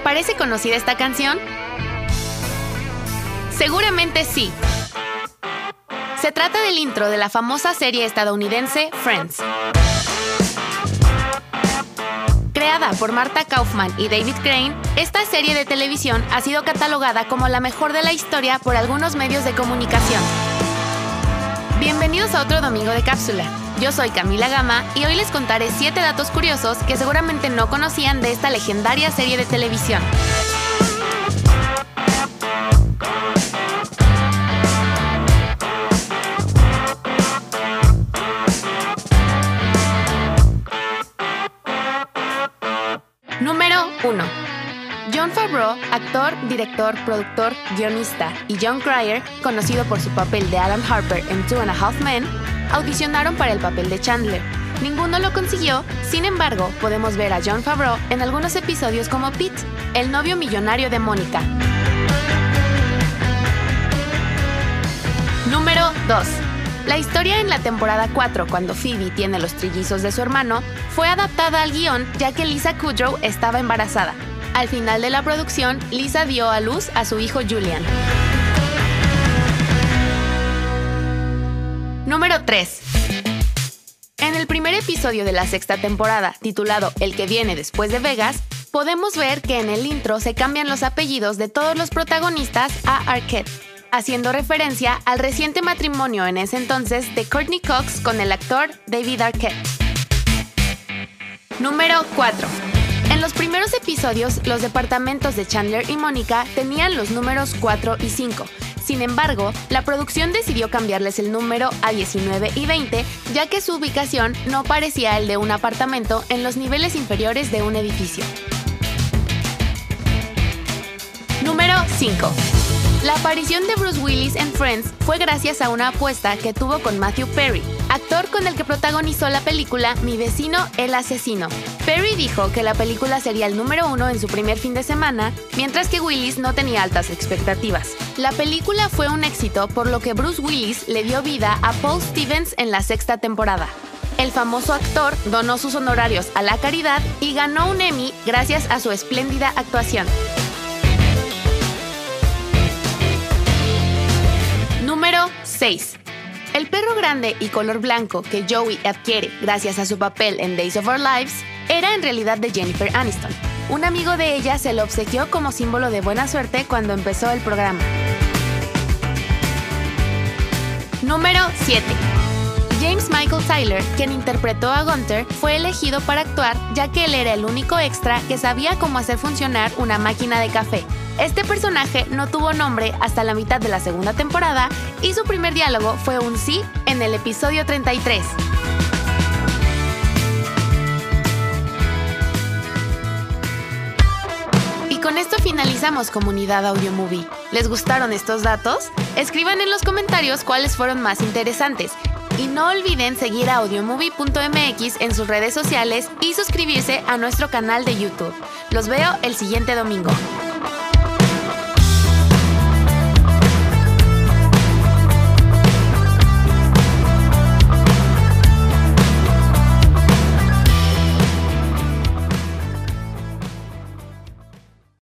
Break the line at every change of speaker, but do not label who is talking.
¿Te parece conocida esta canción? Seguramente sí. Se trata del intro de la famosa serie estadounidense Friends. Creada por Marta Kaufman y David Crane, esta serie de televisión ha sido catalogada como la mejor de la historia por algunos medios de comunicación. Bienvenidos a otro domingo de cápsula. Yo soy Camila Gama y hoy les contaré 7 datos curiosos que seguramente no conocían de esta legendaria serie de televisión. Número 1. John Favreau, actor, director, productor, guionista, y John Cryer, conocido por su papel de Adam Harper en Two and a Half Men, audicionaron para el papel de Chandler. Ninguno lo consiguió, sin embargo, podemos ver a John Favreau en algunos episodios como Pete, el novio millonario de Mónica. Número 2. La historia en la temporada 4, cuando Phoebe tiene los trillizos de su hermano, fue adaptada al guion ya que Lisa Kudrow estaba embarazada. Al final de la producción, Lisa dio a luz a su hijo Julian. Número 3. En el primer episodio de la sexta temporada, titulado El que viene después de Vegas, podemos ver que en el intro se cambian los apellidos de todos los protagonistas a Arquette, haciendo referencia al reciente matrimonio en ese entonces de Courtney Cox con el actor David Arquette. Número 4. En los primeros episodios, los departamentos de Chandler y Mónica tenían los números 4 y 5. Sin embargo, la producción decidió cambiarles el número a 19 y 20, ya que su ubicación no parecía el de un apartamento en los niveles inferiores de un edificio. Número 5. La aparición de Bruce Willis en Friends fue gracias a una apuesta que tuvo con Matthew Perry, actor con el que protagonizó la película Mi vecino el asesino. Perry dijo que la película sería el número uno en su primer fin de semana, mientras que Willis no tenía altas expectativas. La película fue un éxito, por lo que Bruce Willis le dio vida a Paul Stevens en la sexta temporada. El famoso actor donó sus honorarios a la caridad y ganó un Emmy gracias a su espléndida actuación. Número 6. El perro grande y color blanco que Joey adquiere gracias a su papel en Days of Our Lives era en realidad de Jennifer Aniston. Un amigo de ella se lo obsequió como símbolo de buena suerte cuando empezó el programa. Número 7. James Michael Tyler, quien interpretó a Gunther, fue elegido para actuar ya que él era el único extra que sabía cómo hacer funcionar una máquina de café. Este personaje no tuvo nombre hasta la mitad de la segunda temporada y su primer diálogo fue un sí en el episodio 33. Y con esto finalizamos Comunidad Audio Movie. ¿Les gustaron estos datos? Escriban en los comentarios cuáles fueron más interesantes. Y no olviden seguir a audiomovie.mx en sus redes sociales y suscribirse a nuestro canal de YouTube. Los veo el siguiente domingo.